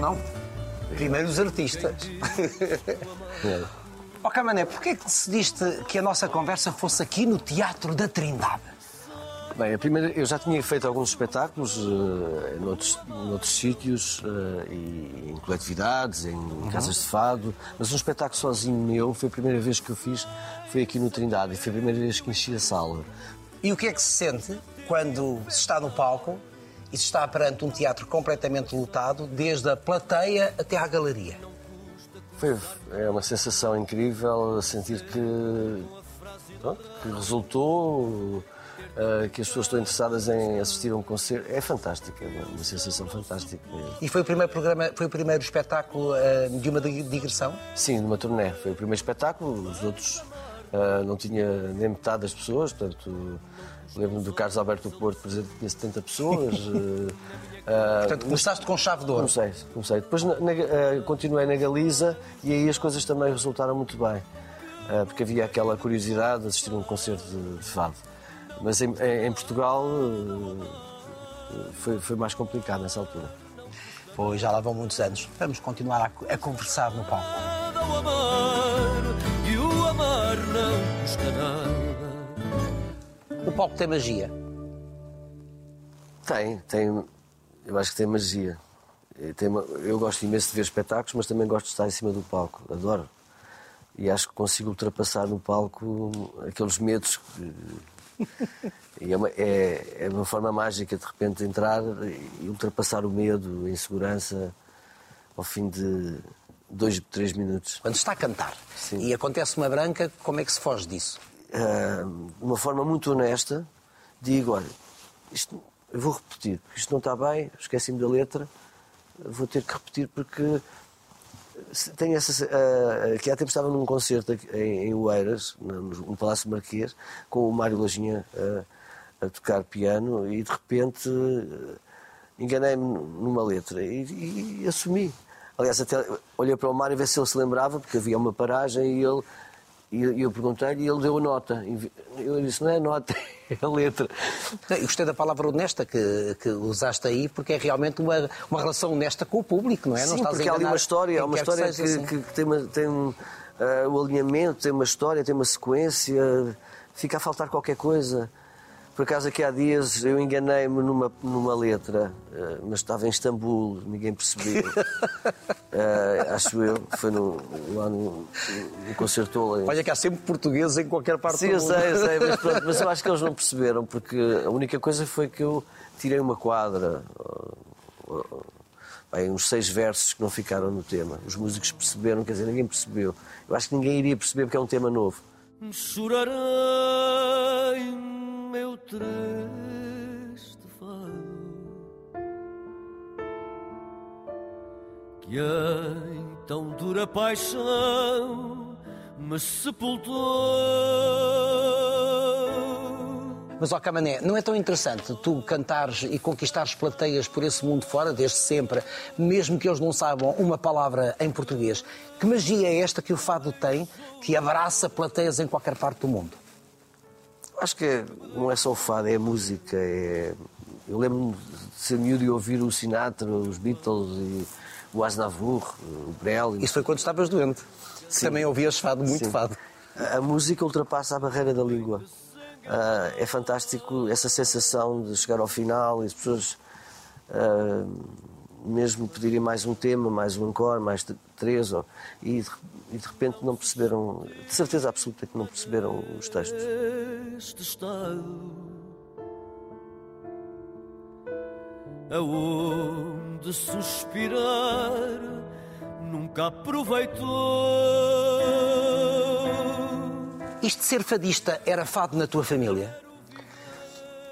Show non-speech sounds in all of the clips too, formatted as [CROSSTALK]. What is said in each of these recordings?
Não, não. Primeiro os artistas. Ó Camané, porquê é que decidiste que a nossa conversa fosse aqui no Teatro da Trindade? Bem, a primeira, eu já tinha feito alguns espetáculos uh, noutros, noutros sítios, uh, e, em coletividades, em Uhum. casas de fado, mas um espetáculo sozinho meu foi a primeira vez que eu fiz, foi aqui no Trindade, e foi a primeira vez que enchi a sala. E o que é que se sente quando se está no palco e se está perante um teatro completamente lotado, desde a plateia até à galeria? Foi, é uma sensação incrível sentir que, pronto, que resultou, eh, que as pessoas estão interessadas em assistir a um concerto. É fantástico, é uma, uma sensação fantástica. E foi o primeiro programa, foi o primeiro espetáculo ah, de uma dig- digressão? Sim, numa turnê. Foi o primeiro espetáculo, os outros eh, não tinha nem metade das pessoas, portanto. Lembro-me do Carlos Alberto do Porto, por exemplo, tinha 70 pessoas. [LAUGHS] eh, Portanto, começaste com chave de ouro. Comecei, comecei. Depois na- na- eh, continuei na Galiza e aí as coisas também resultaram muito bem. Eh, porque havia aquela curiosidade de assistir a um concerto de, de fado. Mas em, em- em Portugal foi, foi mais complicado nessa altura. Pois já lá vão muitos anos. Vamos continuar a, a conversar no palco. ao amar e o amar não nada. O palco tem magia. Tem, tem. Eu acho que tem magia. Tem eu gosto imenso de ver espetáculos, mas também gosto de estar em cima do palco. Adoro. E acho que consigo ultrapassar no palco aqueles medos. que- [LAUGHS] é, uma, é, é uma forma mágica de repente entrar e ultrapassar o medo, a insegurança, ao fim de dois, três minutos. Quando está a cantar Sim. e acontece uma branca, como é que se foge disso? De uma forma muito honesta, digo: olha, isto, eu vou repetir, porque isto não está bem, esqueci-me da letra, vou ter que repetir porque tenho essa. ah, que há tempo estava num concerto em, em Oeiras, no, no Palácio Marquês, com o Mário Lajinha a, a tocar piano e de repente ah, enganei-me numa letra e, e assumi. Aliás, até olhei para o Mário ver se ele se lembrava, porque havia uma paragem e ele. E eu, perguntei-lhe e ele deu a nota. Eu disse: não é a nota, [LAUGHS] é a letra. Eu gostei da palavra honesta que, que usaste aí, porque é realmente uma, uma relação honesta com o público, não é? não Sim, estás a porque há ali uma história, há uma história que, seja, sim. que- que tem, uma, tem um, o alinhamento, tem uma história, tem uma sequência, fica a faltar qualquer coisa. Por acaso aqui há dias eu enganei-me numa, numa letra, ah, mas estava em Istambul, ninguém percebeu. Ah, [LAUGHS] acho eu, foi no, lá no, no Concertola. Olha que há sempre portugueses em qualquer parte Sim, do eu mundo. sei, eu sei, mas, pronto, mas eu acho que eles não [LAUGHS] perceberam, porque a única coisa foi que eu tirei uma quadra, bem, uns seis versos que não ficaram no tema. Os músicos perceberam, quer dizer, ninguém percebeu. Eu acho que ninguém iria perceber porque é um tema novo. Chorarei, meu triste fado, que em tão dura paixão me sepultou. Mas, ó Camané, não é tão interessante tu cantares e conquistares plateias por esse mundo fora, desde sempre, mesmo que eles não saibam uma palavra em português? Que magia é esta que o fado tem, que abraça plateias em qualquer parte do mundo? Acho que é- não é só o fado, é a música. É... Eu lembro-me de ser miúdo e ouvir o Sinatra, os Beatles e o Aznavour, o Brel. Isso foi quando estavas doente. Também ouvias fado, muito Sim. fado. A música ultrapassa a barreira da língua. Ah, é fantástico essa sensação de chegar ao final e as pessoas ah, mesmo pedirem mais um tema, mais um encore, mais três, ou- e, de, e de repente não perceberam, de certeza absoluta que não perceberam os textos. este estado aonde suspirar nunca aproveitou. Isto de ser fadista era fado na tua família?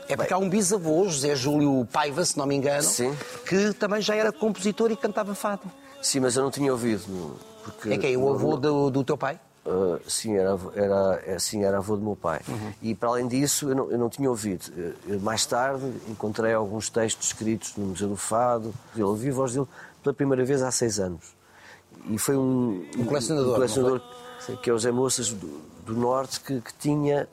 É porque há um bisavô, José Júlio Paiva, se não me engano, Sim. que também já era compositor e cantava fado. Sim, mas eu não tinha ouvido. Porque É quem? O avô do, do teu pai? Uh, sim, era, avô- era, é, sim, era avô do meu pai. Uhum. E para além disso, eu não, eu não tinha ouvido. Eu, mais tarde encontrei alguns textos escritos no Museu do Fado. Eu ouvi a voz dele pela primeira vez há seis anos. E foi um, Um colecionador, um colecionador que é o Zé Moças do, do Norte, que, que tinha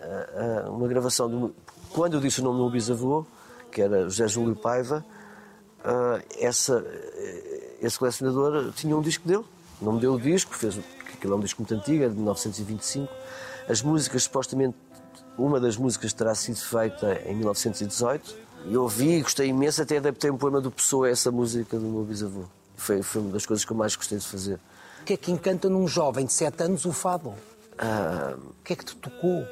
uh, uh, uma gravação. Do, quando eu disse o nome do meu bisavô, que era José Júlio Paiva, uh, essa, uh, esse colecionador tinha um disco dele, não me deu o disco, fez, aquilo é um disco muito antigo, é de 1925. As músicas, supostamente, uma das músicas terá sido feita em 1918. E eu ouvi, gostei imenso, até adaptei um poema do Pessoa a essa música do meu bisavô. Foi, foi uma das coisas que eu mais gostei de fazer. O que é que encanta num jovem de 7 anos o fado? Ah, O que é que te tocou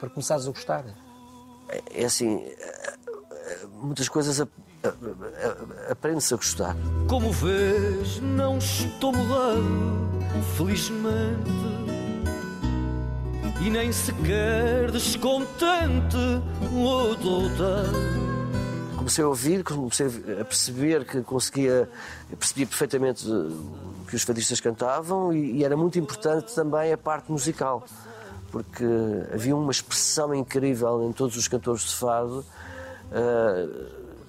para começares a gostar? É, é assim, ah, ah, muitas coisas aprende-se a gostar. Como vês, não estou mudado, felizmente. E nem sequer descontente o doutor. Comecei a ouvir, comecei a perceber que conseguia, percebia perfeitamente uh, o que os fadistas cantavam e, e era muito importante também a parte musical, porque havia uma expressão incrível em todos os cantores de fado uh,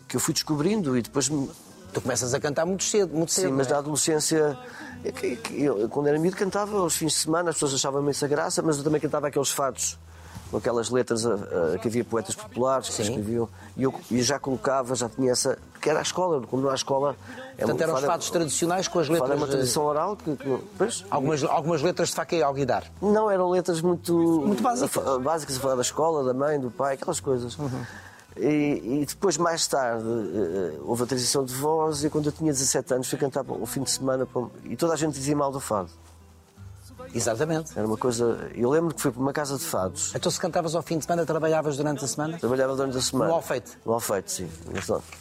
que eu fui descobrindo e depois me- Tu começas a cantar muito cedo, muito cedo. Sim, mas é? na adolescência, que eu, quando era miúdo, cantava aos fins de semana, as pessoas achavam imensa graça, mas eu também cantava aqueles fados, com aquelas letras ah, que havia poetas populares que escreviam. E eu, e já colocava, já tinha essa. Porque era a escola, como não há escola. É Portanto, eram os fados tradicionais com as letras. é uma tradição oral que. que pois, Algumas, algumas letras de faca e alguidar. não, eram letras muito. Muito básicas. Básicas a falar da escola, da mãe, do pai, aquelas coisas. E, e depois, mais tarde, eh, houve a transição de voz e quando eu tinha 17 anos fui cantar um fim de semana e toda a gente dizia mal do fado. Exatamente. Era uma coisa. Eu lembro que fui para uma casa de fados. Então, se cantavas ao fim de semana, trabalhavas durante a semana? Trabalhava durante a semana. No Alfeite? No Alfeite, sim.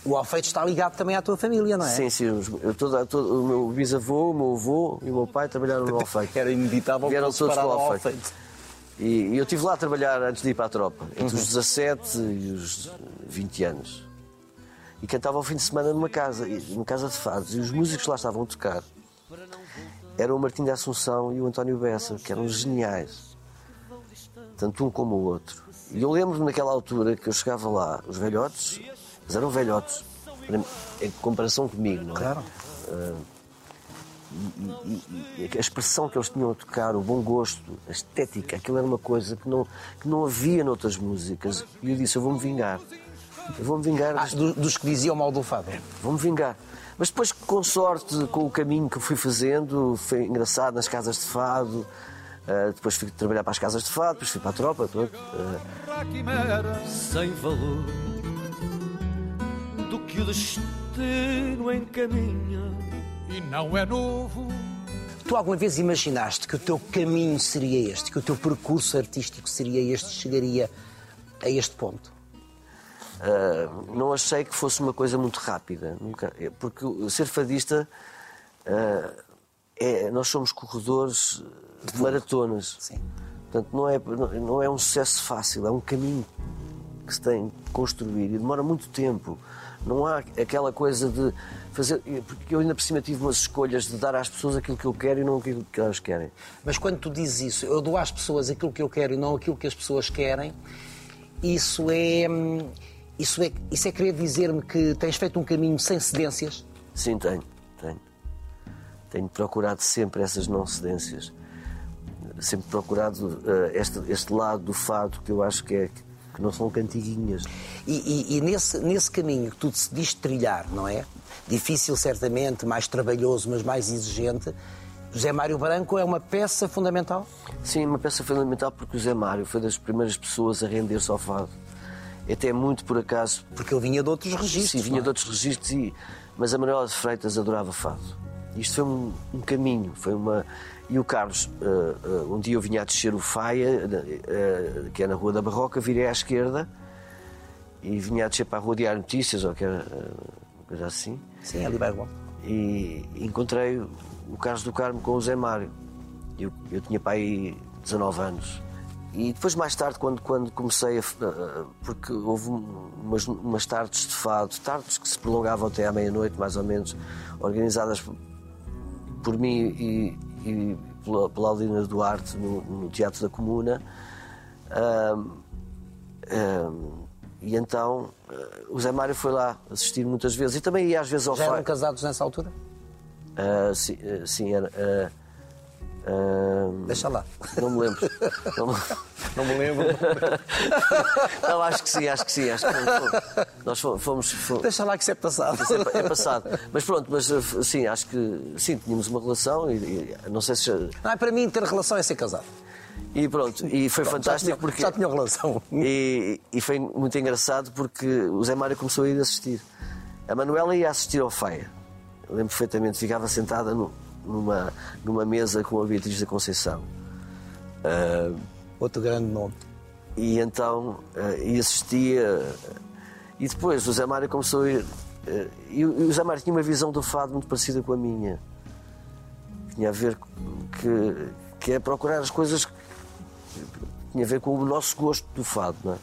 O Alfeite está ligado também à tua família, não é? Sim, sim. Eu, toda, todo, o meu bisavô, o meu avô e o meu pai trabalharam no Alfeite. [LAUGHS] Era inevitável Vieram todos para o ao Alfeite. E, e eu estive lá a trabalhar antes de ir para a tropa, entre os 17 e os 20 anos. E cantava ao fim de semana numa casa, numa casa de fados. E os músicos lá estavam a tocar eram o Martim da Assunção e o António Bessa, que eram geniais. Tanto um como o outro. E eu lembro-me naquela altura que eu chegava lá, os velhotes, eles eram velhotes, em comparação comigo, não é? Claro. e, e- e a expressão que eles tinham a tocar, o bom gosto, a estética, aquilo era uma coisa que não, que não havia noutras músicas. E eu disse: Eu vou-me vingar. Eu vou-me vingar, Ah, deste- do- dos que diziam mal do fado. vou-me vingar. Mas depois, com sorte, com o caminho que fui fazendo, foi engraçado nas casas de fado. ah, depois fui trabalhar para as casas de fado, depois fui para a tropa. Quimera sem valor do que o destino encaminha. e não é novo. Tu alguma vez imaginaste que o teu caminho seria este, que o teu percurso artístico seria este, chegaria a este ponto? Ah, não achei que fosse uma coisa muito rápida, nunca, é, porque ser fadista ah, é, nós somos corredores de maratonas. Sim. Portanto, não é, não é um sucesso fácil, é um caminho que se tem que construir e demora muito tempo. Não há aquela coisa de fazer. Porque eu ainda por cima tive umas escolhas de dar às pessoas aquilo que eu quero e não aquilo que elas querem. Mas quando tu dizes isso, eu dou às pessoas aquilo que eu quero e não aquilo que as pessoas querem, isso é. Isso é, isso é querer dizer-me que tens feito um caminho sem cedências? Sim, tenho, tenho. Tenho procurado sempre essas não cedências. Sempre procurado eh, este, este lado do fado que eu acho que, é, que não são cantiguinhas. E, e- e nesse, nesse caminho que tu decidiste trilhar, não é? Difícil, certamente, mais trabalhoso, mas mais exigente. José Mário Branco é uma peça fundamental. Sim, uma peça fundamental porque o Zé Mário foi das primeiras pessoas a render-se ao fado. Até muito por acaso. Porque ele vinha de outros registros. Sim, vinha não de é? outros registros, e, mas a Manuela de Freitas adorava fado. Isto foi um, um caminho, foi uma. E o Carlos, eh, eh, um dia eu vinha a descer o Faia, eh, que é na Rua da Barroca, virei à esquerda e vinha a descer para a Rua Diário Notícias, ou que era uma coisa assim, Sim, ali vai igual. e encontrei o Carlos do Carmo com o Zé Mário. Eu, eu tinha para aí 19 anos. E depois, mais tarde, quando, quando comecei a. Porque houve um- umas, umas tardes de fado, tardes que se prolongavam até à meia-noite, mais ou menos, organizadas por, por mim e, e pela, pela Aldina Duarte no, no Teatro da Comuna. Ahm, ahm, e então eh, o Zé Mário foi lá assistir muitas vezes e também ia às vezes ao Já eram casados nessa altura? Ah, sim, ah, sim, era. ah, Deixa lá. não me lembro. [LAUGHS] Não me... Não me lembro. [LAUGHS] Não, acho que sim, acho que sim. Acho que nós fomos, fomos, Deixa lá que isso é passado. Isso é, é passado. Mas pronto, mas eh, sim, acho que sim, tínhamos uma relação e, e não sei se. Não, é para mim ter relação é ser casado. E pronto, e foi Pronto, fantástico já tinha, porque. Já tinha relação. E, e foi muito engraçado porque o Zé Mário começou a ir assistir. A Manuela ia assistir ao Faia. Eu lembro perfeitamente, ficava sentada no- numa, numa mesa com a Beatriz da Conceição. Ah, Outro grande nome. e então eh, e assistia. E depois o Zé Mário começou a ir. eh, e o e o Zé Mário tinha uma visão do fado muito parecida com a minha. Tinha a ver que, que é procurar as coisas que tinha a ver com o nosso gosto do fado, não é?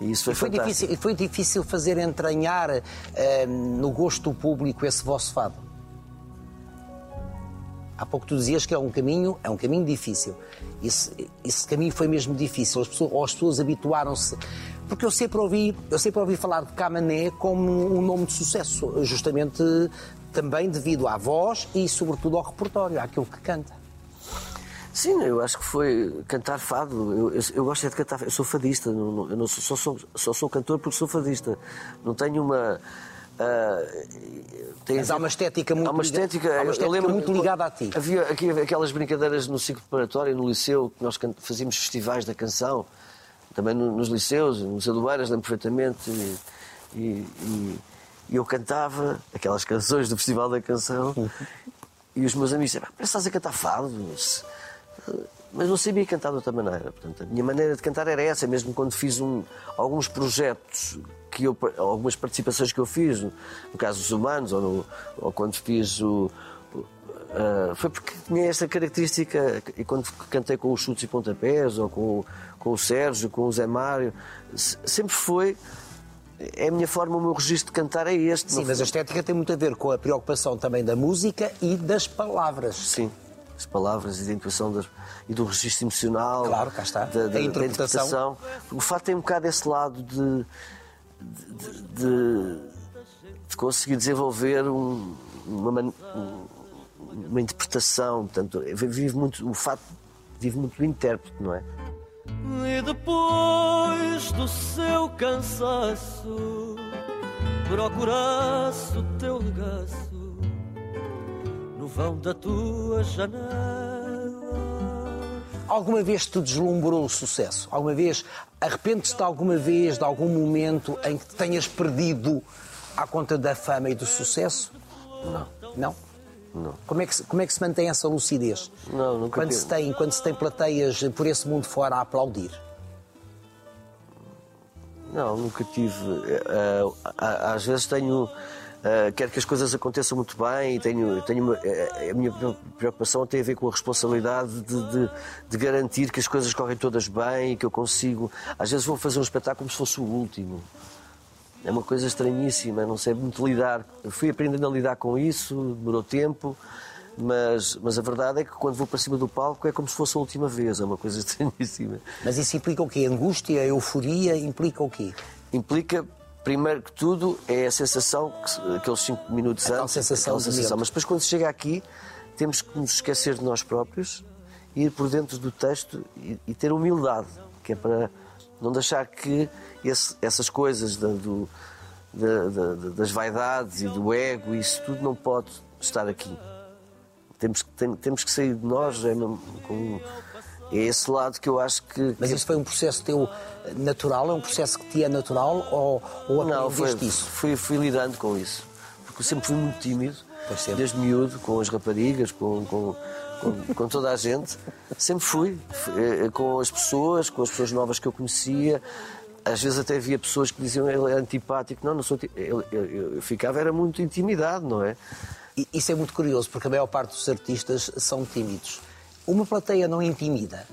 E isso foi, E foi, fantástico. difícil, e foi difícil fazer entranhar eh, no gosto do público esse vosso fado. Há pouco tu dizias que é um caminho, é um caminho difícil. Esse, esse caminho foi mesmo difícil. As pessoas, as pessoas habituaram-se. Porque eu sempre ouvi, eu sempre ouvi falar de Camané como um nome de sucesso, justamente também devido à voz e sobretudo ao repertório, àquilo que canta. Sim, eu acho que foi cantar fado. Eu, eu, eu gosto é de cantar. Eu sou fadista. não- não- eu não sou, só, sou, só sou cantor porque sou fadista. Não tenho uma. Ah, tem Mas há uma estética muito há uma liga- estética, há uma estética lembro- muito ligada a ti. Havia aqui aquelas brincadeiras no ciclo preparatório, no liceu, que nós fazíamos festivais da canção, também no- nos liceus, no Liceu do Eiras, lembro perfeitamente. E, e- e- e eu cantava aquelas canções do Festival da Canção e os meus amigos diziam: "Parece que estás a cantar fado. Mas não sabia cantar de outra maneira. Portanto, a minha maneira de cantar era essa, mesmo quando fiz um- alguns projetos, que eu, algumas participações que eu fiz, no, no caso dos humanos, ou, no- ou quando fiz o. ah, foi porque tinha esta característica, e quando cantei com os chutes e pontapés, ou com, o- com o Sérgio, com o Zé Mário, se- sempre foi. É a minha forma, o meu registro de cantar é este. Sim, mas a estética tem muito a ver com a preocupação também da música e das palavras. Sim, as palavras e da intuação das- e do registro emocional. Claro, cá está. Da, da- interpretação. da interpretação. O fato tem um bocado esse lado de, de, de- de conseguir desenvolver um- uma, um- uma interpretação. Portanto, vive muito, o fato vive muito do intérprete, não é? E depois do seu cansaço, procurasse o teu regaço no vão da tua janela. Alguma vez te deslumbrou o sucesso? Alguma vez arrependes-te alguma vez de algum momento em que te tenhas perdido à conta da fama e do sucesso? Não. Não? Não. Como é que, se- como é que se mantém essa lucidez? Não, nunca quando se tem Quando se tem plateias por esse mundo fora a aplaudir? Não, nunca tive. eh, eh, às vezes tenho. Eh, quero que as coisas aconteçam muito bem e tenho, tenho uma- eh, a minha preocupação tem a ver com a responsabilidade de, de- de garantir que as coisas correm todas bem e que eu consigo. Às vezes vou fazer um espetáculo como se fosse o último. É uma coisa estranhíssima, não sei muito lidar. Eu fui aprendendo a lidar com isso, demorou tempo, mas, mas a verdade é que quando vou para cima do palco é como se fosse a última vez, é uma coisa [LAUGHS] estranhíssima. Mas isso implica o quê? Angústia, euforia, implica o quê? implica, primeiro que tudo, é a sensação, que, aqueles cinco minutos Aquela antes, sensação aquela medo. Mas depois, quando se chega aqui, temos que nos esquecer de nós próprios, ir por dentro do texto e, e ter humildade, que é para não deixar que esse- essas coisas da- do- da- da- da- das vaidades e do ego, isso tudo não pode estar aqui. Temos, que- tem- temos que sair de nós, é, com- é esse lado que eu acho que. Mas isso foi um processo teu natural? É um processo que te é natural? Ou, ou Não, foi, isso? fui, fui lidando com isso. Porque eu sempre fui muito tímido, desde miúdo, com as raparigas, com, com, com, com toda a gente. Sempre fui, eh, com as pessoas, com as pessoas novas que eu conhecia. Às vezes até havia pessoas que diziam ele é antipático. Não, não sou. Eu, eu- eu ficava, era muito intimidado, não é? Isso é muito curioso, porque a maior parte dos artistas são tímidos. Uma plateia não intimida.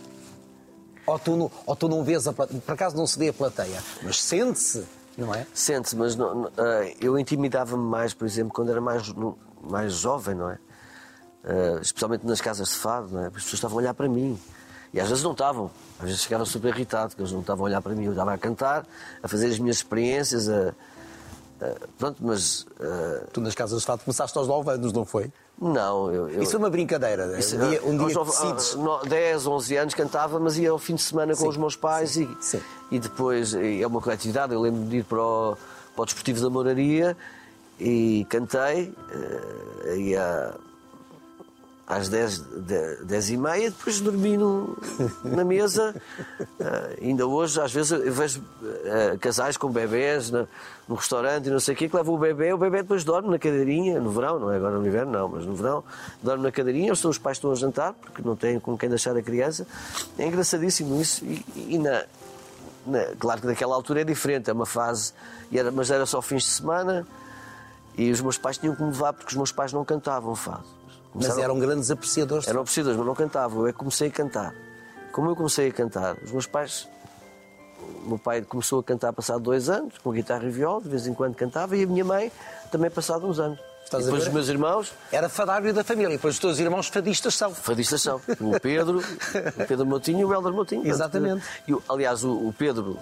Ou tu não, ou tu não vês a plateia. Por acaso não se vê a plateia, mas sente-se, não é? Sente-se, mas não- não, ah, eu intimidava-me mais, por exemplo, quando era mais, no- mais jovem, não é? Ah, especialmente nas casas de fado, não é? As pessoas estavam a olhar para mim. E às vezes não estavam. Às vezes ficaram super irritados, que eles não estavam a olhar para mim. Eu estava a cantar, a fazer as minhas experiências, a, Ah, pronto, mas. ah, Tu nas casas de fado começaste aos 9 anos, não foi? Não, eu. eu Isso é uma brincadeira. isso, um dia, um ah, dia aos decides. ah, no- 10, 11 anos cantava, mas ia ao fim de semana com Sim, os meus pais e, sim. e depois e é uma coletividade. Eu lembro de ir para o, para o Desportivo da Moraria e cantei. ah, ia às 10, de- 10 e meia, depois dormi no- na mesa. [LAUGHS] Ah, ainda hoje, às vezes, eu vejo ah, casais com bebés na- no restaurante e não sei o quê, que levam o bebê, o bebê depois dorme na cadeirinha, no verão, não é agora no inverno, não, mas no verão, dorme na cadeirinha, os pais estão a jantar, porque não têm com quem deixar a criança. É engraçadíssimo isso. E, e na, na- claro que naquela altura é diferente, é uma fase, e era- mas era só fins de semana. E os meus pais tinham que me levar porque os meus pais não cantavam fado. Mas Começaram- eram grandes apreciadores. eram apreciadores, mas não cantavam. Eu comecei a cantar. Como eu comecei a cantar, os meus pais. O meu pai começou a cantar passado dois anos, com guitarra e viola, de vez em quando cantava, e a minha mãe também passado uns anos. Estás depois os meus irmãos, Era fadário da família. E depois os teus irmãos fadistas são. fadistas são. O Pedro, o Pedro Motinho e o Helder Motinho. Exatamente. E, aliás, o, Pedro,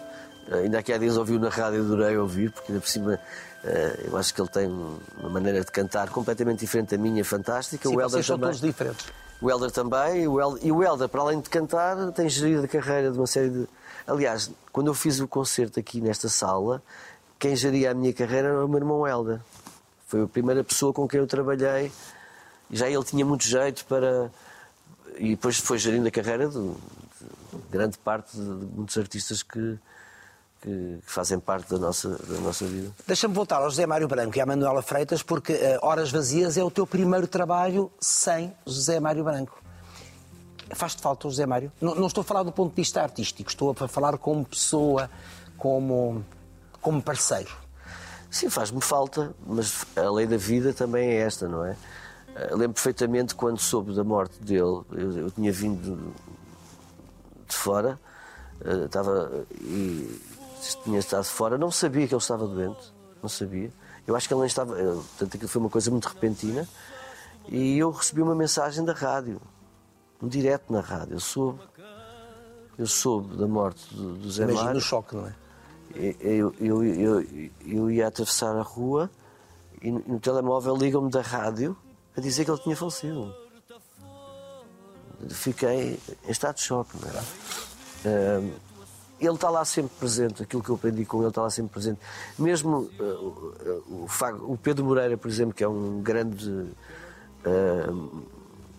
ainda aqui há dias ouviu na rádio, adorei ouvir, porque ainda por cima eh, eu acho que ele tem uma maneira de cantar completamente diferente da minha, fantástica. Sim, o Helder vocês são também. todos diferentes. O Helder também, e o Helder, e o Helder, para além de cantar, tem gerido a carreira de uma série de. Aliás, quando eu fiz o concerto aqui nesta sala, quem geria a minha carreira era o meu irmão Helder. Foi a primeira pessoa com quem eu trabalhei. Já ele tinha muito jeito para. E depois foi gerindo a carreira de, de grande parte de, de muitos artistas que, que, fazem parte da nossa, da nossa vida. Deixa-me voltar ao José Mário Branco e à Manuela Freitas, porque eh, Horas Vazias é o teu primeiro trabalho sem José Mário Branco. Faz-te falta o José Mário? Não, não estou a falar do ponto de vista artístico, estou a falar como pessoa, como, como parceiro. Sim, faz-me falta, mas a lei da vida também é esta, não é? Eu lembro perfeitamente quando soube da morte dele, eu, eu tinha vindo de fora, eh, estava e tinha estado fora, não sabia que ele estava doente, não sabia. Eu acho que ele nem estava, eh, portanto aquilo foi uma coisa muito repentina e eu recebi uma mensagem da rádio, um direto na rádio, eu soube, eu soube da morte do, do Zé Imagina Mário. o choque, não é? Eu, eu, eu, eu ia atravessar a rua e no telemóvel ligam-me da rádio a dizer que ele tinha falecido. Fiquei em estado de choque. Não é? Ele está lá sempre presente, aquilo que eu aprendi com ele está lá sempre presente. Mesmo ah, o, o Pedro Moreira, por exemplo, que é um grande ah,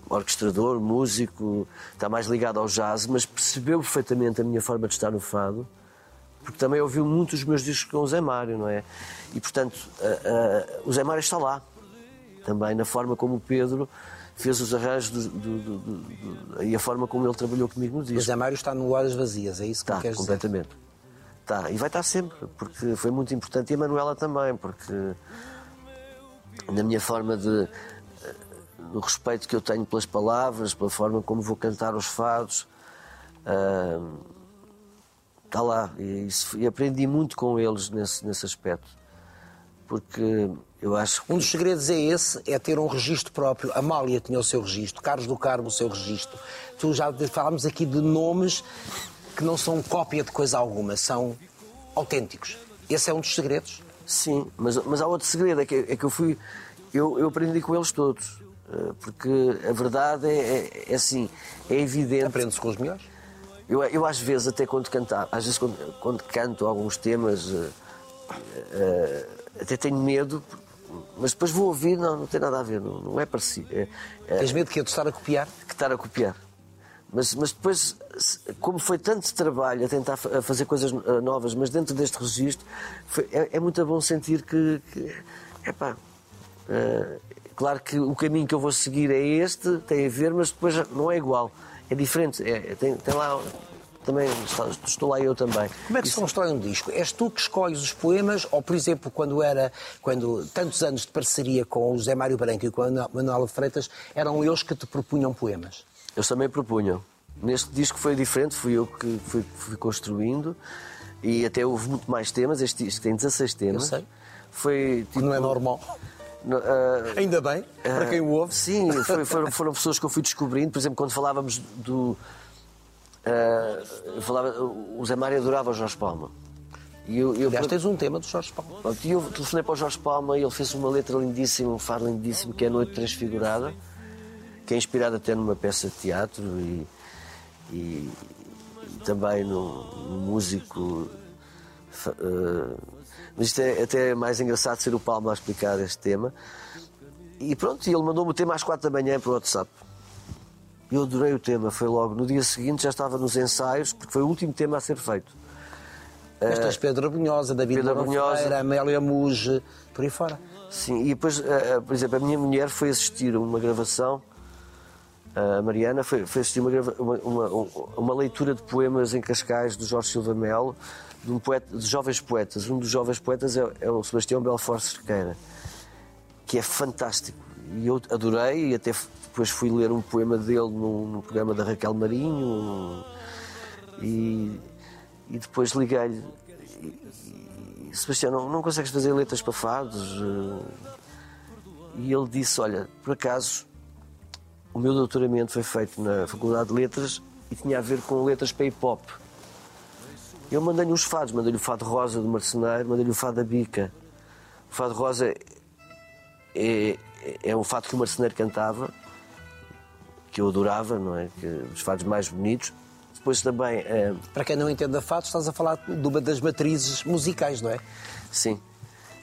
orquestrador, músico, está mais ligado ao jazz, mas percebeu perfeitamente a minha forma de estar no fado porque também ouviu muito os meus discos com o Zé Mário, não é? E portanto, a- o Zé Mário está lá, também na forma como o Pedro fez os arranjos do- e a forma como ele trabalhou comigo no disco. José Mário está no Horas Vazias, é isso que Está, queres dizer? completamente. Está, e vai estar sempre, porque foi muito importante. E a Manuela também, porque na minha forma de. eh, no respeito que eu tenho pelas palavras, pela forma como vou cantar os fados, ah, está lá. E, isso- e aprendi muito com eles nesse, nesse aspecto. Porque eu acho. Um dos segredos é esse, é ter um registro próprio. A Mália tinha o seu registro, Carlos do Carmo o seu registro. Tu já falámos aqui de nomes que não são cópia de coisa alguma, são autênticos. Esse é um dos segredos. Sim, mas, mas há outro segredo, é que, é que eu fui. Eu, eu aprendi com eles todos. eh, Porque a verdade é, é, é assim, é evidente. Aprende-se com os melhores. Eu, eu às vezes, até quando cantar, às vezes quando, quando canto alguns temas, eh, eh, até tenho medo, mas depois vou ouvir, não, não tem nada a ver, não, não é parecido. É, é Tens medo que é de estar a copiar? que estar a copiar. Mas, mas depois, como foi tanto trabalho a tentar a fazer coisas eh, novas, mas dentro deste registro, foi- é, é muito bom sentir que. que epá, eh, claro que o caminho que eu vou seguir é este, tem a ver, mas depois não é igual. É diferente. É, tem, tem lá. Também estou lá eu também. Como é que se constrói um disco? És tu que escolhes os poemas ou, por exemplo, quando era, quando tantos anos de parceria com o José Mário Branco e com a Manuela Freitas, eram eles que te propunham poemas? Eles também propunham. Neste disco foi diferente, fui eu que fui, fui construindo e até houve muito mais temas. Este disco tem 16 temas. sei. Foi Que não é tipo, normal. no- ah, Ainda bem, para quem o ouve. Sim, foi- foram, foram pessoas que eu fui descobrindo. Por exemplo, quando falávamos do. Eu falava, o Zé Mário adorava o Jorge Palma. E eu, eu, Aliás, tens um tema do Jorge Paulo. Pronto, E eu telefonei para o Jorge Palma e ele fez uma letra lindíssima, um fado lindíssimo, que é a Noite Transfigurada, que é inspirada até numa peça de teatro e, e- e também no, no músico. eh, mas isto é até mais engraçado ser o Palma a explicar este tema. E pronto, ele mandou-me o tema às quatro da manhã para o WhatsApp. Eu adorei o tema, foi logo. No dia seguinte já estava nos ensaios, porque foi o último tema a ser feito. Mas tens Pedro Brunhosa, David Pedro Brunhosa. Amélia Muge, por aí fora. Sim, e depois, eh, eh, por exemplo, a minha mulher foi assistir a uma gravação, a Mariana foi, foi assistir uma, uma, uma- leitura de poemas em Cascais do Jorge Silva Melo, de, um poeta, de jovens poetas. Um dos jovens poetas é, é o Sebastião Belfort Cerqueira, que é fantástico. E eu adorei, e até depois fui ler um poema dele no, no programa da Raquel Marinho, e, e depois liguei-lhe. Sebastião, não, não consegues fazer letras para fados? E ele disse: Olha, por acaso, o meu doutoramento foi feito na Faculdade de Letras e tinha a ver com letras para hip hop. Eu mandei-lhe uns fados, mandei-lhe o fado rosa do Marceneiro, mandei-lhe o fado da bica. O fado rosa é, é um fado que o Marceneiro cantava, que eu adorava, não é? Que, os fados mais bonitos. Depois também. eh, Para quem não entende a fato, estás a falar de uma das matrizes musicais, não é? Sim.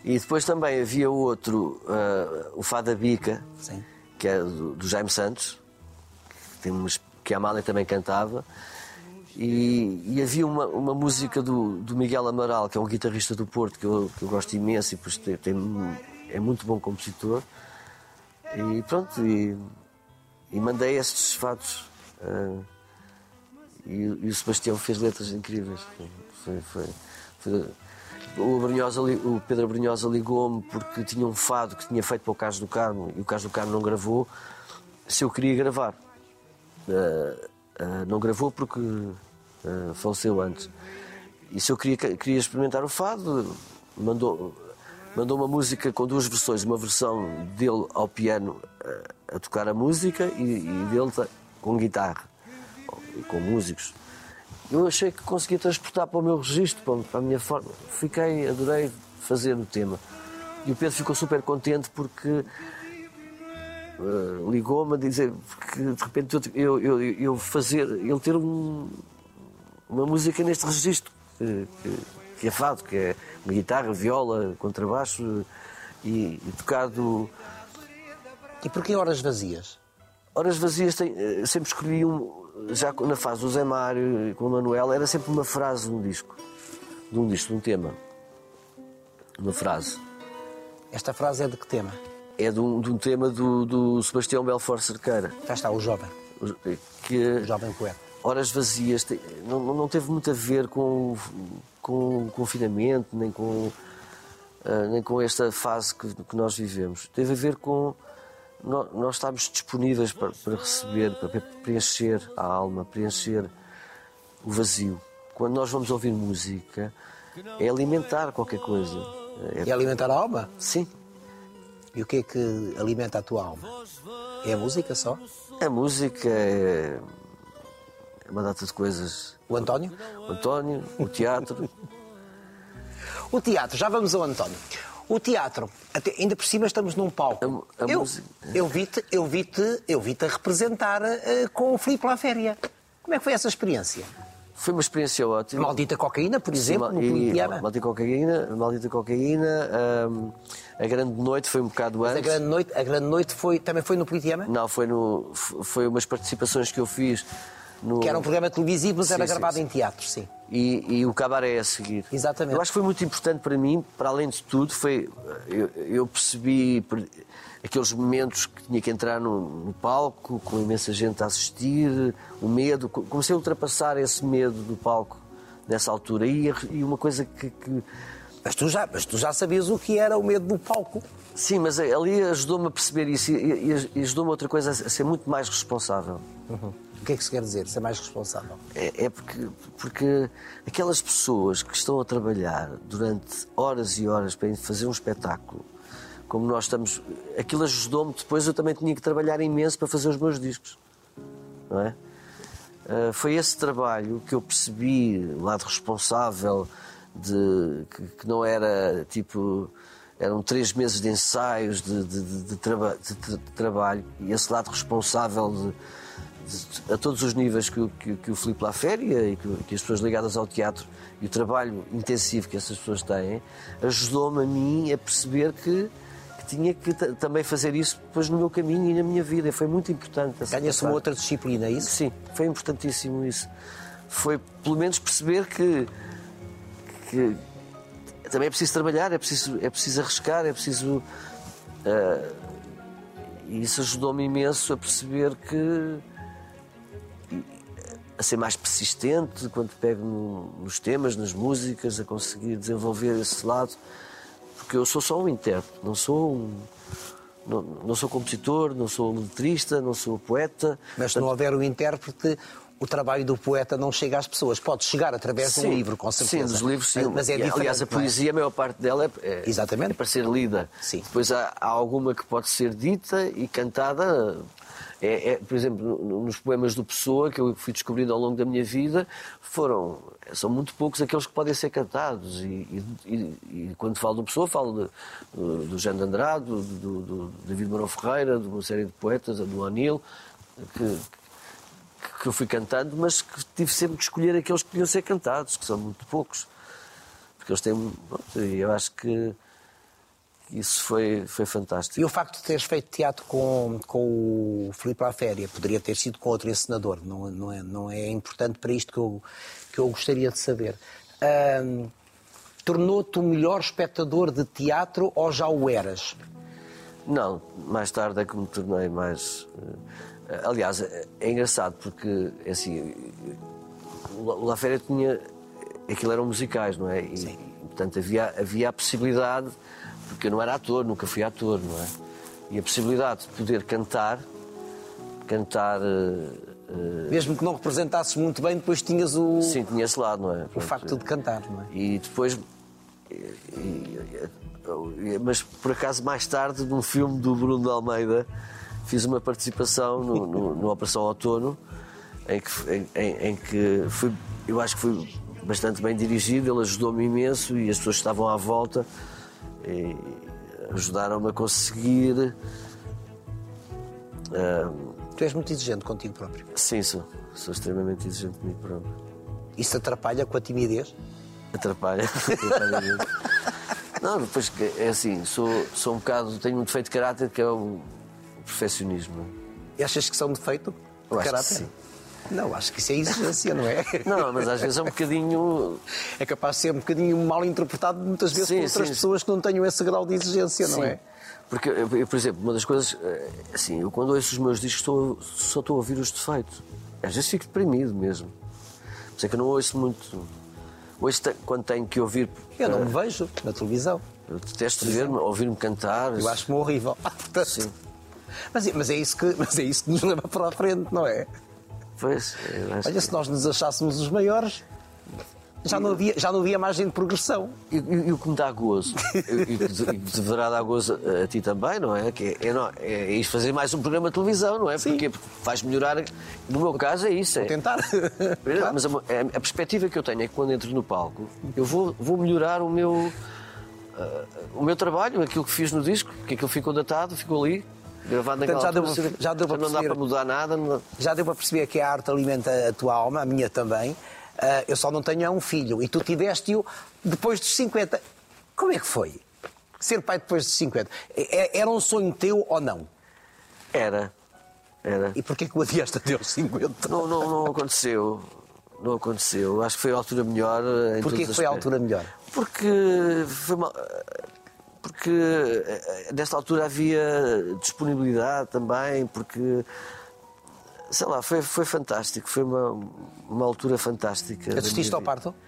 E depois também havia outro, ah, o Fada Bica, Sim. que é do, do Jaime Santos, que, tem umas, que a Amália também cantava. E, e havia uma, uma música do, do Miguel Amaral, que é um guitarrista do Porto, que eu, que eu gosto imenso e tem, tem- é muito bom compositor. E pronto, e, e mandei estes fatos. ah, e, e o Sebastião fez letras incríveis. Foi, foi, foi- o, o Pedro Brunhosa ligou-me porque tinha um fado que tinha feito para o Carlos do Carmo e o Carlos do Carmo não gravou. Se eu queria gravar. Ah, ah, não gravou porque faleceu antes. E se eu queria, queria experimentar o fado, mandou, mandou uma música com duas versões. Uma versão dele ao piano a tocar a música e, e dele com guitarra e com músicos. Eu achei que conseguia transportar para o meu registro, para- a minha forma. Fiquei, adorei fazer o tema. E o Pedro ficou super contente porque eh, ligou-me a dizer que de repente eu, eu, eu fazer, ele ter um- uma música neste registro, que, que- que é fado, que é uma guitarra, viola, contrabaixo e, e tocado. E porquê horas vazias? Horas vazias tem- eh, sempre escolhi um, já na fase do Zé Mário e com o Manuel, era sempre uma frase de um disco, de um disco, de um tema. Uma frase. Esta frase é de que tema? É de um, de um tema do, do Sebastião Belfort Cerqueira, Já está, o jovem, que o jovem poeta. Horas Vazias te- não, não- teve muito a ver com, o- com o confinamento, nem com, ah, nem com esta fase que, que nós vivemos. Teve a ver com nós estarmos disponíveis para, para receber, para preencher a alma, preencher o vazio. Quando nós vamos ouvir música, é alimentar qualquer coisa. É- E alimentar a alma? sim, E o que é que alimenta a tua alma? É a música só? a música é é uma data de coisas. O António? O António, o teatro. [LAUGHS] O teatro, já vamos ao António. O teatro, até- ainda por cima estamos num palco. A- a eu, música- eu vi-te eu vi-te eu vi-te a representar eh, com o Filipe Laféria. Como é que foi essa experiência? Foi uma experiência ótima. Maldita cocaína, por exemplo, Sim, no Politeama. Maldita cocaína, maldita cocaína. hum, a grande noite foi um bocado A antes. grande noite, a grande noite foi, também foi no Politeama? Não, foi no, foi umas participações que eu fiz no Que era um programa televisivo, mas Sim, era sim, gravado sim. em teatro, sim. E, e o cabaré a seguir. Exatamente. Eu acho que foi muito importante para mim, para além de tudo, foi eu, eu percebi per- aqueles momentos que tinha que entrar no, no palco, com imensa gente a assistir, o medo. Co- Comecei a ultrapassar esse medo do palco nessa altura. E, e uma coisa que- que Mas tu, já, mas tu já sabias o que era o medo do palco. Sim, mas ali ajudou-me a perceber isso e, e- e ajudou-me outra coisa a ser muito mais responsável. O que é que se quer dizer? Ser mais responsável. É, é porque, porque aquelas pessoas que estão a trabalhar durante horas e horas para fazer um espetáculo, como nós estamos. Aquilo ajudou-me, depois eu também tinha que trabalhar imenso para fazer os meus discos. Não é? Ah, foi esse trabalho que eu percebi, o lado responsável de que, que não era tipo eram três meses de ensaios, de, de, de, traba- de- trabalho, e esse lado responsável de- a todos os níveis que, o- que, que o Filipe Laféria e que, que as pessoas ligadas ao teatro e o trabalho intensivo que essas pessoas têm, ajudou-me a mim a perceber que, tinha que ta- também fazer isso depois no meu caminho e na minha vida. Foi muito importante. Ganha-se uma outra disciplina, é isso? Sim, foi importantíssimo isso. Foi pelo menos perceber que, que também é preciso trabalhar, é preciso, é preciso arriscar, é preciso. ah, e isso ajudou-me imenso a perceber que. A ser mais persistente quando pego no- nos temas, nas músicas, a conseguir desenvolver esse lado. Porque eu sou só um intérprete, não sou um. Não, não sou compositor, não sou letrista, não sou poeta. Mas se não houver o intérprete, o trabalho do poeta não chega às pessoas. Pode chegar através de um livro, com certeza. Sim, dos livros, sim. Mas é E, diferente. Aliás, a é? poesia, a maior parte dela é, é- Exatamente. é para ser lida. Sim. Depois há, há alguma que pode ser dita e cantada. É, é, por exemplo, no- nos poemas do Pessoa, que eu fui descobrindo ao longo da minha vida, foram, são muito poucos aqueles que podem ser cantados. E, e- e- quando falo do Pessoa, falo de- do, do Jean de Andrade, do, do, do David Marão Ferreira, de uma série de poetas, do Anil, que, que eu fui cantando, mas que tive sempre que escolher aqueles que podiam ser cantados, que são muito poucos. Porque eles têm. pronto, eu acho que isso foi, foi fantástico. E o facto de teres feito teatro com, com o Filipe Laféria, poderia ter sido com outro encenador, não, não, é, não é importante para isto que eu, que eu gostaria de saber. Tornou-te o melhor espectador de teatro ou já o eras? Não, mais tarde é que me tornei mais. eh, Aliás, é é engraçado porque, é assim, o La- o La Féria tinha. Aquilo eram musicais, não é? E, Sim. portanto, havia, havia a possibilidade, porque eu não era ator, nunca fui ator, não é? E a possibilidade de poder cantar, cantar. eh, Mesmo que não representasses muito bem, depois tinhas o, sim, tinha esse lado, não é? o Pronto, facto de cantar, não é? E depois. e- e- mas por acaso, mais tarde, num filme do Bruno de Almeida, fiz uma participação no, no, [LAUGHS] no Operação Outono, em que, em, em- em que fui, eu acho que fui bastante bem dirigido, ele ajudou-me imenso e as pessoas estavam à volta ajudaram-me a conseguir. ah, Tu és muito exigente contigo próprio. sim, sou, sou extremamente exigente comigo próprio. Isso atrapalha com a timidez? Atrapalha. [LAUGHS] Não, depois que- é assim, sou, sou um bocado. Tenho um defeito de caráter que é o perfeccionismo. E achas que são defeito? De Eu caráter? sim. Não, acho que isso é exigência, não é? [LAUGHS] Não, mas às vezes é um bocadinho. É capaz de ser um bocadinho mal interpretado muitas vezes Sim, por outras sim. pessoas que não tenham esse grau de exigência, não Sim. é? Porque, eu, por exemplo, uma das coisas. eh, Assim, eu quando ouço os meus discos estou, só estou a ouvir os defeitos. Às vezes fico deprimido mesmo. Por isso é que eu não ouço muito. Ouço quando tenho que ouvir. Eu não eh, me vejo na televisão. Eu detesto ver-me, ouvir-me cantar. Eu acho-me horrível. Portanto, [LAUGHS] Sim. Mas, é- mas é isso que, mas é isso que nos leva para a frente, não é? Pois, Olha, se nós nos achássemos os maiores, já não havia, já não havia margem de progressão. E, e- e o que me dá gozo, [LAUGHS] e e que de- que deverá dar gozo a, a ti também, não é? Que é, é, não- é isto fazer mais um programa de televisão, não é? Sim. Porque faz melhorar. No meu caso é isso. É, Tentar. [LAUGHS] Mas a, a- perspectiva que eu tenho é que quando entro no palco, eu vou, vou melhorar o meu, ah, o meu trabalho, aquilo que fiz no disco, que aquilo ficou datado, ficou ali, gravado Portanto, já deu altura, já deu para não dá perceber. para mudar nada. não- Já deu para perceber que a arte alimenta a tua alma, a minha também. Ah, eu só não tenho é um filho. E tu tiveste-o depois dos 50. Como é que foi? Ser pai depois dos 50. É- Era um sonho teu ou não? Era. Era. E porquê que o adiaste até aos 50? Não, não, não aconteceu. Não aconteceu. Acho que foi a altura melhor. eh, Porquê que foi a altura melhor? Porque foi uma... porque eh, nesta altura havia disponibilidade também, porque sei lá, foi, foi fantástico, foi uma, uma altura fantástica. Assististe ao parto? [LAUGHS]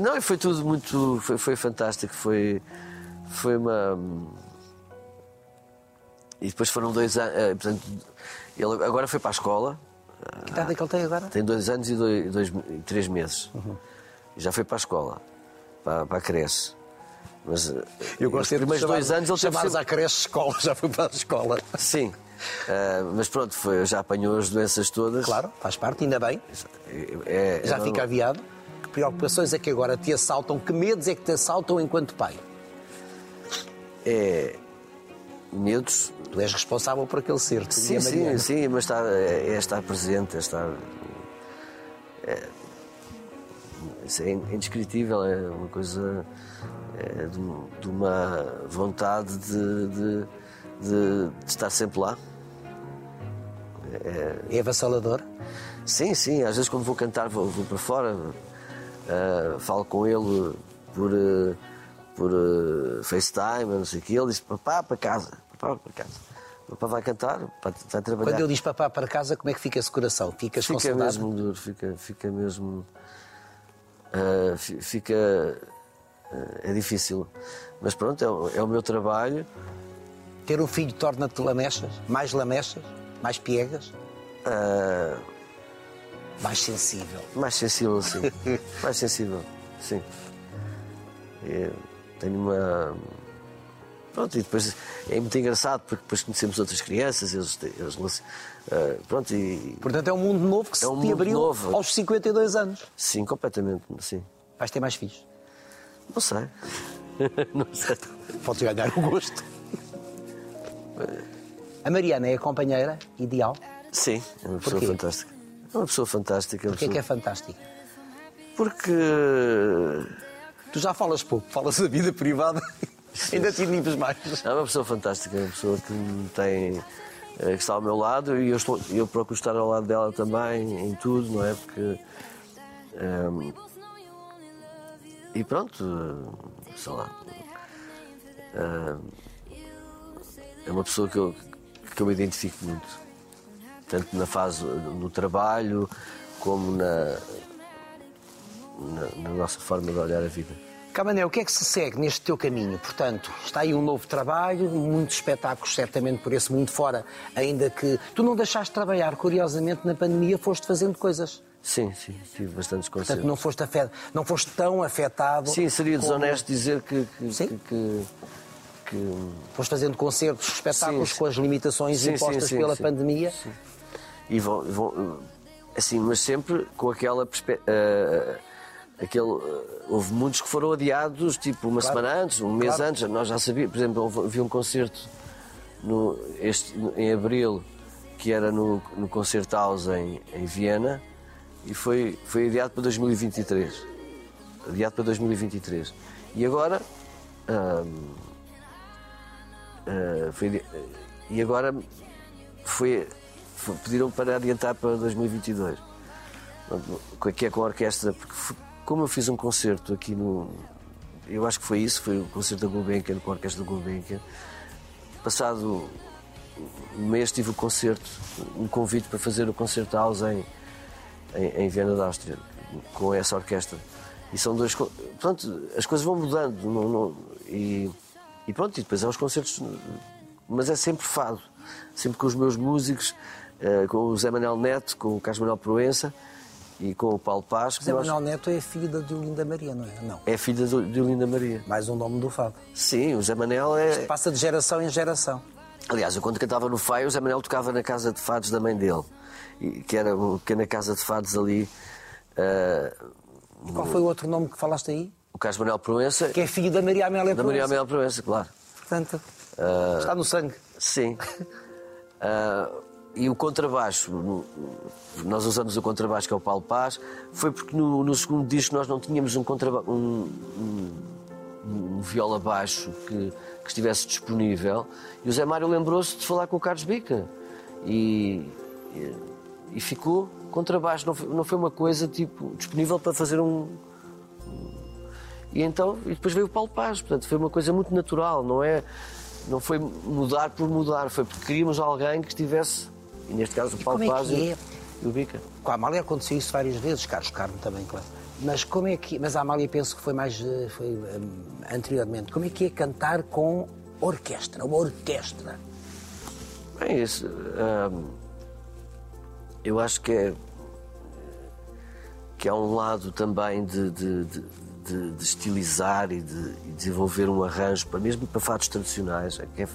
Não, e foi tudo muito. Foi, foi fantástico, foi, foi uma. E depois foram dois anos. eh, Portanto, ele agora foi para a escola, Que idade é que ele tem agora? tem dois anos e, dois, dois- três meses. E Já foi para a escola, para, para a creche. Mas Eu os gosto de chamar, dois anos ele chamares sempre- à creche escola, [LAUGHS] já foi para a escola. Sim. Ah, mas pronto, foi, já apanhou as doenças todas. Claro, faz parte, ainda bem. É- é Já normal. fica aviado. Que preocupações é que agora te assaltam? Que medos é que te assaltam enquanto pai? É. Medos. Tu és responsável por aquele ser. Sim, sim, sim, mas está, é, é estar presente, é estar. É, é indescritível, é uma coisa. É de, de uma vontade de, de- de- estar sempre lá. É avassalador. Sim, sim, às vezes quando vou cantar vou, vou para fora, ah, falo com ele por, ah, por ah, FaceTime, não sei o quê, ele diz, papá, para casa, papá, para casa. Papá vai cantar, papá vai trabalhar. Quando ele diz papá para casa, como é que fica esse coração? Ficas Fica mesmo duro, fica, fica mesmo. ah, fi- fica. ah, é difícil. Mas pronto, é, o- é o meu trabalho. Ter um filho torna-te lamechas? Mais lamechas? Mais piegas? ah, Mais sensível? mais sensível, sim. [LAUGHS] mais sensível, sim. É, tenho uma. Pronto, e depois é muito engraçado porque depois conhecemos outras crianças, eles. eles ah, pronto, e. Portanto, é um mundo novo que se É um te mundo abriu novo. aos 52 anos. Sim, completamente, sim. Vais ter mais filhos. Não sei. [LAUGHS] não sei. Podes ganhar o gosto. A Mariana é a companheira ideal. Sim, é uma pessoa Porquê? fantástica. É uma pessoa fantástica. uma Porquê é que é pessoa- fantástico? Porque. Tu já falas pouco, falas da vida privada, ainda te inibes mais. É uma pessoa fantástica, é uma pessoa que tem. eh, que está ao meu lado e eu, estou, eu procuro estar ao lado dela também em tudo, não é? Porque. ehm, e pronto, eh, sei lá. ehm, é uma pessoa que eu, que eu me identifico muito. Tanto na fase no trabalho como na, na, na nossa forma de olhar a vida. Camané, o que é que se segue neste teu caminho? Portanto, está aí um novo trabalho, muitos espetáculos certamente por esse mundo fora, ainda que tu não deixaste de trabalhar, curiosamente, na pandemia foste fazendo coisas. Sim, sim, tive bastantes Portanto, concertos. não foste, afet... não foste tão afetado. Sim, seria como- desonesto dizer que. que, Sim. que, que- que- Foste fazendo concertos, espetáculos Sim, sim. com as limitações Sim, sim, impostas sim, pela sim. pandemia. E vão, vão. Assim, mas sempre com aquela. perspe- eh, aquele, eh, houve muitos que foram adiados, tipo uma Claro. semana antes, um mês Claro. antes. Nós já sabíamos, por exemplo, havia um concerto no, este, em abril que era no, no Concerto House em, em Viena e foi, foi adiado para 2023. Adiado para 2023. E agora. ahm, ah, foi e agora foi, foi- pediram para adiantar para 2022. Portanto, Que é com a orquestra, porque como eu fiz um concerto aqui no. Eu acho que foi isso, foi o concerto da Gulbenkian com a orquestra da Gulbenkian. Passado um mês tive o concerto, um convite para fazer o concerto house em, em, em Viena da Áustria, com essa orquestra. E são dois. Pronto, as coisas vão mudando. não- não- e, e pronto, e depois há os concertos. Mas é sempre fado. Sempre com os meus músicos, eh, com o Zé Manuel Neto, com o Carlos Manuel Proença e com o Paulo Paz. que José nós- Manuel Neto é filho da Diolinda Maria, não é? Não. É filha do- de Olinda Maria. Mais um nome do fado. Sim, o Zé Manel é. Passa de geração em geração. Aliás, eu quando cantava no Faio, o Zé Manel tocava na casa de fados da mãe dele, que era uma pequena casa de fados ali. eh, Qual foi o outro nome que falaste aí? o Carlos Manuel Proença, Que é filho da Maria Amélia da Maria Proença. Amélia Proença, claro. Portanto, está no sangue. Sim. [LAUGHS] Ah, e o contrabaixo, no- nós usamos o contrabaixo que é o Paulo Paz, foi porque no, no segundo disco nós não tínhamos um, contraba um, um, um viola baixo que, que estivesse disponível. E o Zé Mário lembrou-se de falar com o Carlos Bica. E, e, e ficou contrabaixo, não foi, não foi uma coisa tipo disponível para fazer um, e então, e depois veio o Paulo Paz, portanto, foi uma coisa muito natural, não é? Não foi mudar por mudar, foi porque queríamos alguém que estivesse, e neste caso o Paulo como é e, é? e o Bica. Com a Amália aconteceu isso várias vezes, Carlos Carmo também, claro. Mas como é que. Mas a Amália penso que foi mais. eh, foi hum, anteriormente. Como é que é cantar com orquestra? Uma orquestra. É isso. hum, eu acho que é. que há um lado também de, de, de, de- de estilizar e de e desenvolver um arranjo, para, mesmo para fatos tradicionais, é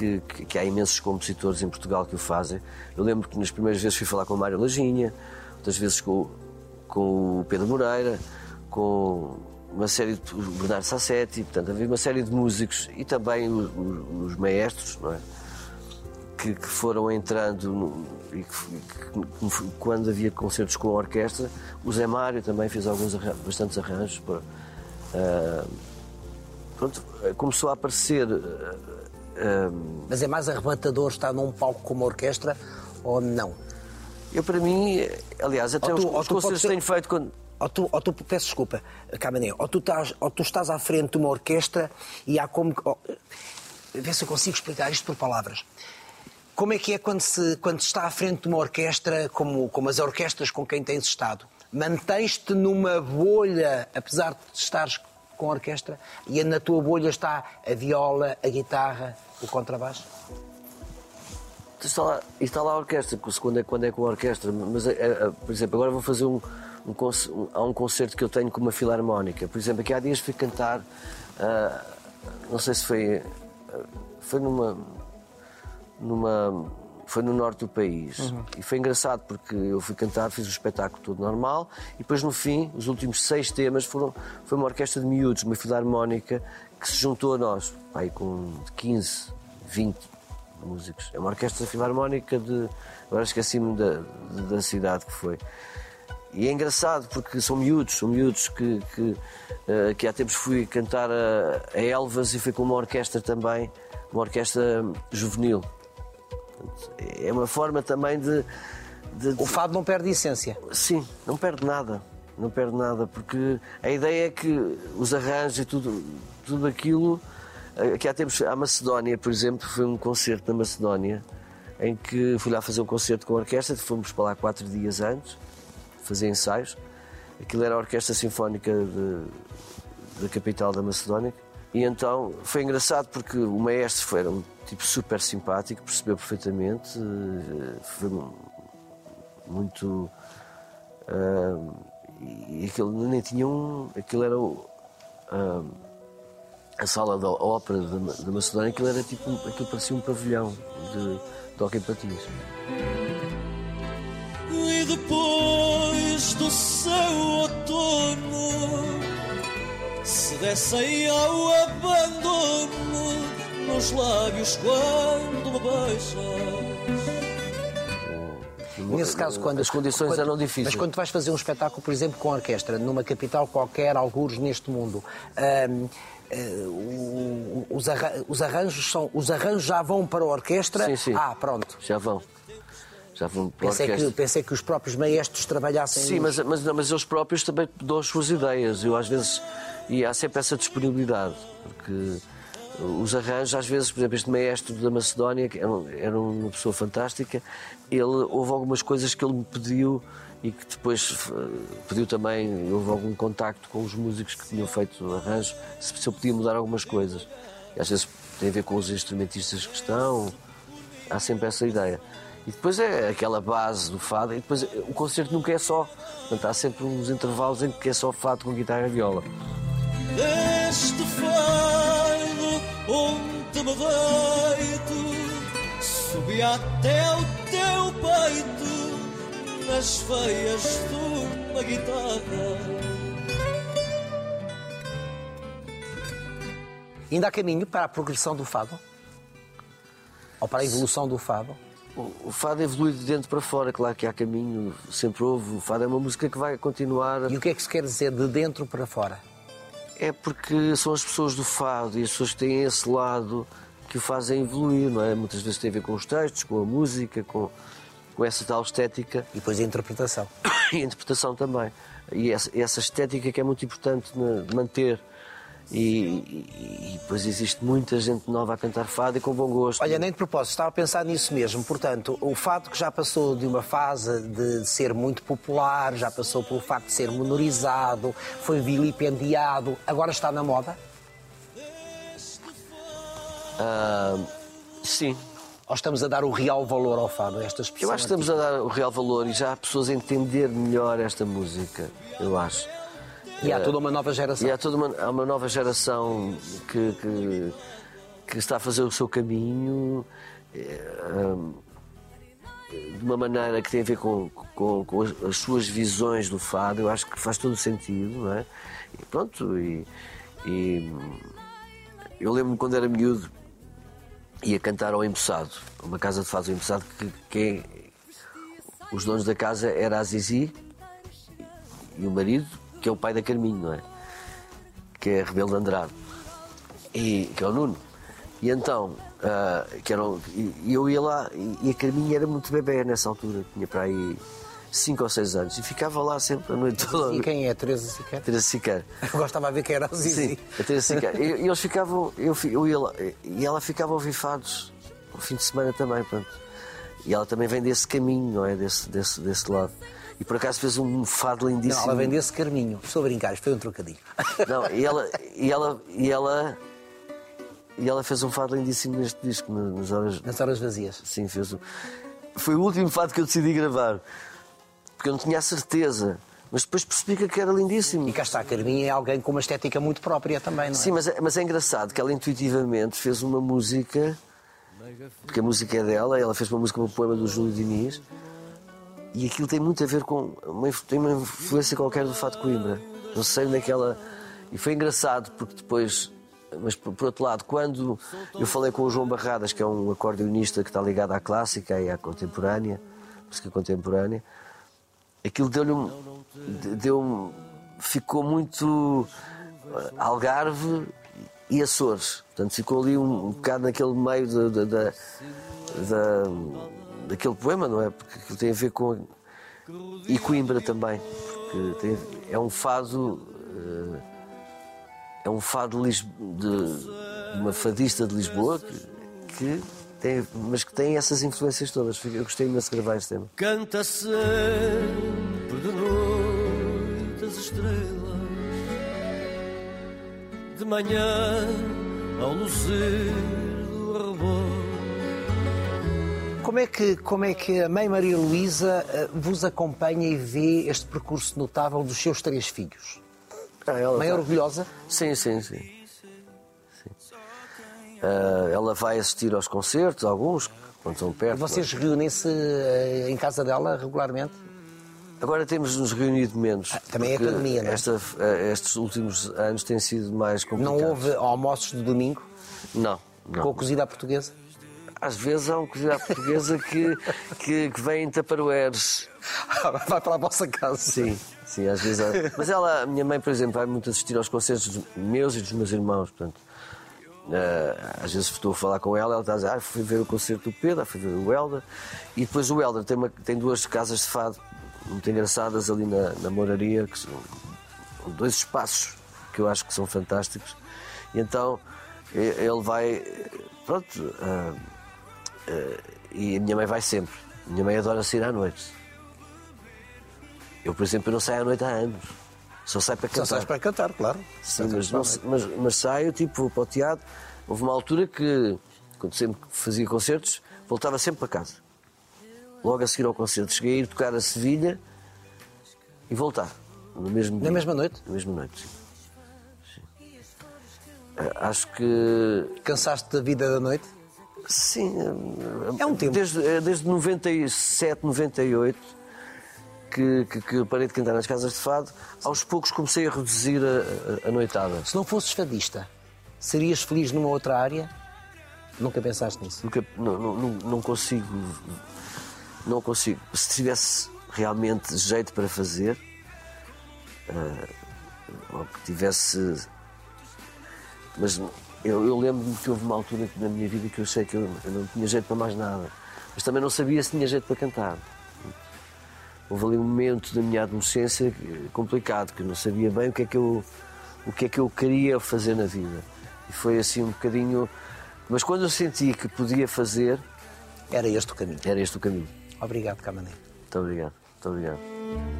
que, que, que, há imensos compositores em Portugal que o fazem. Eu lembro que nas primeiras vezes fui falar com o Mário Lajinha, outras vezes com, com o Pedro Moreira, com uma série de o Bernardo Sassetti, portanto havia uma série de músicos e também os, os- os maestros, não é? Que, que foram entrando no- e que, quando havia concertos com a orquestra, o Zé Mário também fez alguns arran- bastantes arranjos para, ah, pronto, começou a aparecer Mas é mais arrebatador estar num palco com uma orquestra ou não? Eu, para mim, aliás, até Ou tu- os, ou concertos ter- tenho feito quando. Ou tu, ou tu peço desculpa, Camané, ou tu, estás, ou tu estás à frente de uma orquestra e há como. Oh, vê se eu consigo explicar isto por palavras. Como é que é quando se, quando se está à frente de uma orquestra, como, como as orquestras com quem tens estado? Mantens-te numa bolha, apesar de estares com a orquestra, e na tua bolha está a viola, a guitarra, o contrabaixo? Está lá, está lá a orquestra, quando é, quando é com a orquestra. Mas, eh, eh, por exemplo, agora vou fazer um, um, um- há um concerto que eu tenho com uma filarmónica. Por exemplo, aqui há dias fui cantar, ah, não sei se foi. ah, foi numa. numa foi no norte do país. E foi engraçado porque eu fui cantar, fiz o espetáculo todo normal e depois no fim, os últimos seis temas foram foi uma orquestra de miúdos, uma filarmónica que se juntou a nós, aí com 15, 20 músicos. É uma orquestra filarmónica de. Agora esqueci-me da, da cidade que foi. E é engraçado porque são miúdos, são miúdos que, que, eh, que há tempos fui cantar a, a Elvas e fui com uma orquestra também, uma orquestra juvenil. Portanto, É uma forma também de. de- O fado não perde essência. Sim, não perde nada. Não perde nada, porque a ideia é que os arranjos e tudo, tudo aquilo. eh, Que há tempos, a Macedónia, por exemplo, foi um concerto na Macedónia em que fui lá fazer um concerto com a orquestra, fomos para lá quatro dias antes, fazer ensaios. Aquilo era a Orquestra Sinfónica de- da capital da Macedónia. E então foi engraçado porque o maestro foi era um tipo super simpático, percebeu perfeitamente, eh, foi muito. ah, e aquilo nem tinha um. Aquilo era o. a sala da ópera da, Ma- da Macedónia, aquilo era tipo. Aquilo parecia um pavilhão de, de hockey patins. E depois do seu outono Se descem ao abandono Nos lábios quando me beijas Nesse caso, quando As condições quando- eram difíceis. Mas quando tu vais fazer um espetáculo, por exemplo, com a orquestra, numa capital qualquer, algures neste mundo, hum, eh, os, arra- os arranjos são os arranjos já vão para a orquestra. Sim, sim. Ah, pronto. Já vão. Já vão para a Pensei que, orquestra. pensei que os próprios maestros trabalhassem. Sim, mas, mas, não, mas eles próprios também dão as suas ideias. Eu às vezes. E há sempre essa disponibilidade. Porque os arranjos, às vezes, por exemplo, este maestro da Macedónia, que era, um- uma pessoa fantástica, ele houve algumas coisas que ele me pediu e que depois eh, pediu também, houve algum contacto com os músicos que tinham feito o arranjo, se, se eu podia mudar algumas coisas. E às vezes tem a ver com os instrumentistas que estão, há sempre essa ideia. E depois é aquela base do fado, e depois o concerto nunca é só. Portanto, há sempre uns intervalos em que é só fado com guitarra e viola. Deste fado onde me deito Subi até o teu peito Nas veias de uma guitarra Ainda há caminho para a progressão do fado? Ou para a evolução do fado? O, o fado evolui de dentro para fora, claro que há caminho, sempre houve. O fado é uma música que vai continuar. E o que é que se quer dizer de dentro para fora? É porque são as pessoas do fado e as pessoas que têm esse lado que o fazem evoluir, não é? Muitas vezes tem a ver com os textos, com a música, com, com essa tal estética. E depois a interpretação. [COUGHS] e a interpretação também. E essa, essa estética que é muito importante de manter. E, e- e depois existe muita gente nova a cantar fado e com bom gosto. Olha, nem de propósito, estava a pensar nisso mesmo. Portanto, o fado que já passou de uma fase de ser muito popular, já passou pelo facto de ser menorizado, foi vilipendiado, agora está na moda? Ah, sim, Ou estamos a dar o real valor ao fado, a esta expressão? eu acho que estamos a dar o real valor e já há pessoas a entender melhor esta música, eu acho. E há toda uma nova geração. E há toda uma, há uma nova geração que, que, que está a fazer o seu caminho eh, hum, de uma maneira que tem a ver com, com, com as, as suas visões do fado, eu acho que faz todo o sentido, não é? E pronto, e, e eu lembro-me quando era miúdo ia cantar ao Empossado, uma casa de fado Empossado, que, que é- os donos da casa era a Zizi e o marido, que é o pai da Carminho, não é? Que é Rebelo de Andrade, e, que é o Nuno. E então, ah, que era, eu ia lá, e, a Carminho era muito bebê nessa altura, tinha para aí 5 ou 6 anos, e ficava lá sempre a noite toda. E quem é? Teresa Siqueira? Teresa Siqueira. Eu gostava de ver quem era o Zizi. Sim, a Teresa Siqueira. E, eles ficavam, eu, eu ia lá, e ela ficava a ouvir fados ao fim de semana também, pronto. E ela também vem desse caminho, não é? Desse, desse, desse lado. E por acaso fez um fado Não, lindíssimo. ela vem desse carminho. Estou a brincar, isto foi um trocadilho. Não, e ela, e ela, e ela, e ela fez um fado lindíssimo neste disco, na- nas horas. Nas horas vazias. Sim, fez um. Foi o último fado que eu decidi gravar. Porque eu não tinha a certeza. Mas depois percebi que era lindíssimo. E cá está, a Carminha é alguém com uma estética muito própria também, não é? Sim, mas é, mas é engraçado que ela intuitivamente fez uma música, porque a música é dela, ela fez uma música, um poema do Júlio Diniz, e aquilo tem muito a ver com. Uma, tem uma influência qualquer do Fato Coimbra. Não sei onde é. E foi engraçado porque depois. Mas por, outro lado, quando eu falei com o João Barradas, que é um acordeonista que está ligado à clássica e à contemporânea, música contemporânea, aquilo deu-lhe um. de- Deu ficou muito eh, Algarve e Açores. Portanto, ficou ali um, um bocado naquele meio da- daquele poema, não é? Porque aquilo tem a ver com. E Coimbra também. Porque tem- é um fado. eh, é um fado de, de uma fadista de Lisboa que, que tem, mas que tem essas influências todas. Eu gostei imenso de gravar este tema. Canta sempre de noite as estrelas, de manhã ao luzir Como é, que, como é que a mãe Maria Luísa eh, vos acompanha e vê este percurso notável dos seus três filhos? Ah, ela Mãe tá- orgulhosa? Sim, sim, sim. Sim. Ah, ela vai assistir aos concertos, alguns, quando são perto. Vocês reúnem-se eh, em casa dela regularmente? Agora temos nos reunido menos. também é a pandemia, não é? esta- eh, estes últimos anos têm sido mais complicados. Não houve almoços de domingo Não, não. com a cozida à portuguesa? Às vezes há um à portuguesa que, que, que vem em taparoeiros. Vai para a vossa casa. Sim, sim, às vezes há. Mas ela, a minha mãe, por exemplo, vai muito assistir aos concertos dos meus e dos meus irmãos, portanto. eh, às vezes estou a falar com ela, ela está a dizer, ah, fui ver o concerto do Pedro, ah, fui ver o Helder. E depois o Helder tem, uma- tem duas casas de fado muito engraçadas ali na, na Moraria, que são dois espaços que eu acho que são fantásticos. E então ele vai, pronto, ah, ah, e a minha mãe vai sempre. A minha mãe adora sair à noite. Eu, por exemplo, eu não saio à noite há anos. Só saio para Só cantar. sais para cantar, claro. Sim, mas, não, mas, mas saio, tipo, para o teatro. Houve uma altura que, quando sempre fazia concertos, voltava sempre para casa. Logo a seguir ao concerto. Cheguei a ir tocar a Sevilha e voltar. No mesmo Na dia. mesma noite? Na mesma noite, sim. Ah, Acho que Cansaste da vida da noite? Sim. É um tempo. Desde, eh, desde 97, 98 que, que, que parei de cantar nas casas de fado, aos poucos comecei a reduzir a, a, a noitada. Se não fosses fadista, serias feliz numa outra área? Nunca pensaste nisso? Nunca, não, não, não- não consigo. Não consigo. Se tivesse realmente jeito para fazer, eh, ou que tivesse. Mas eu, eu lembro-me que houve uma altura na minha vida que eu sei que eu, eu não tinha jeito para mais nada. Mas também não sabia se tinha jeito para cantar. Houve ali um momento da minha adolescência complicado, que eu não sabia bem o que é que eu, o que é que eu queria fazer na vida. E foi assim um bocadinho. Mas quando eu senti que podia fazer, Era este o caminho. era este o caminho. Obrigado, Camané. Muito obrigado. Muito obrigado.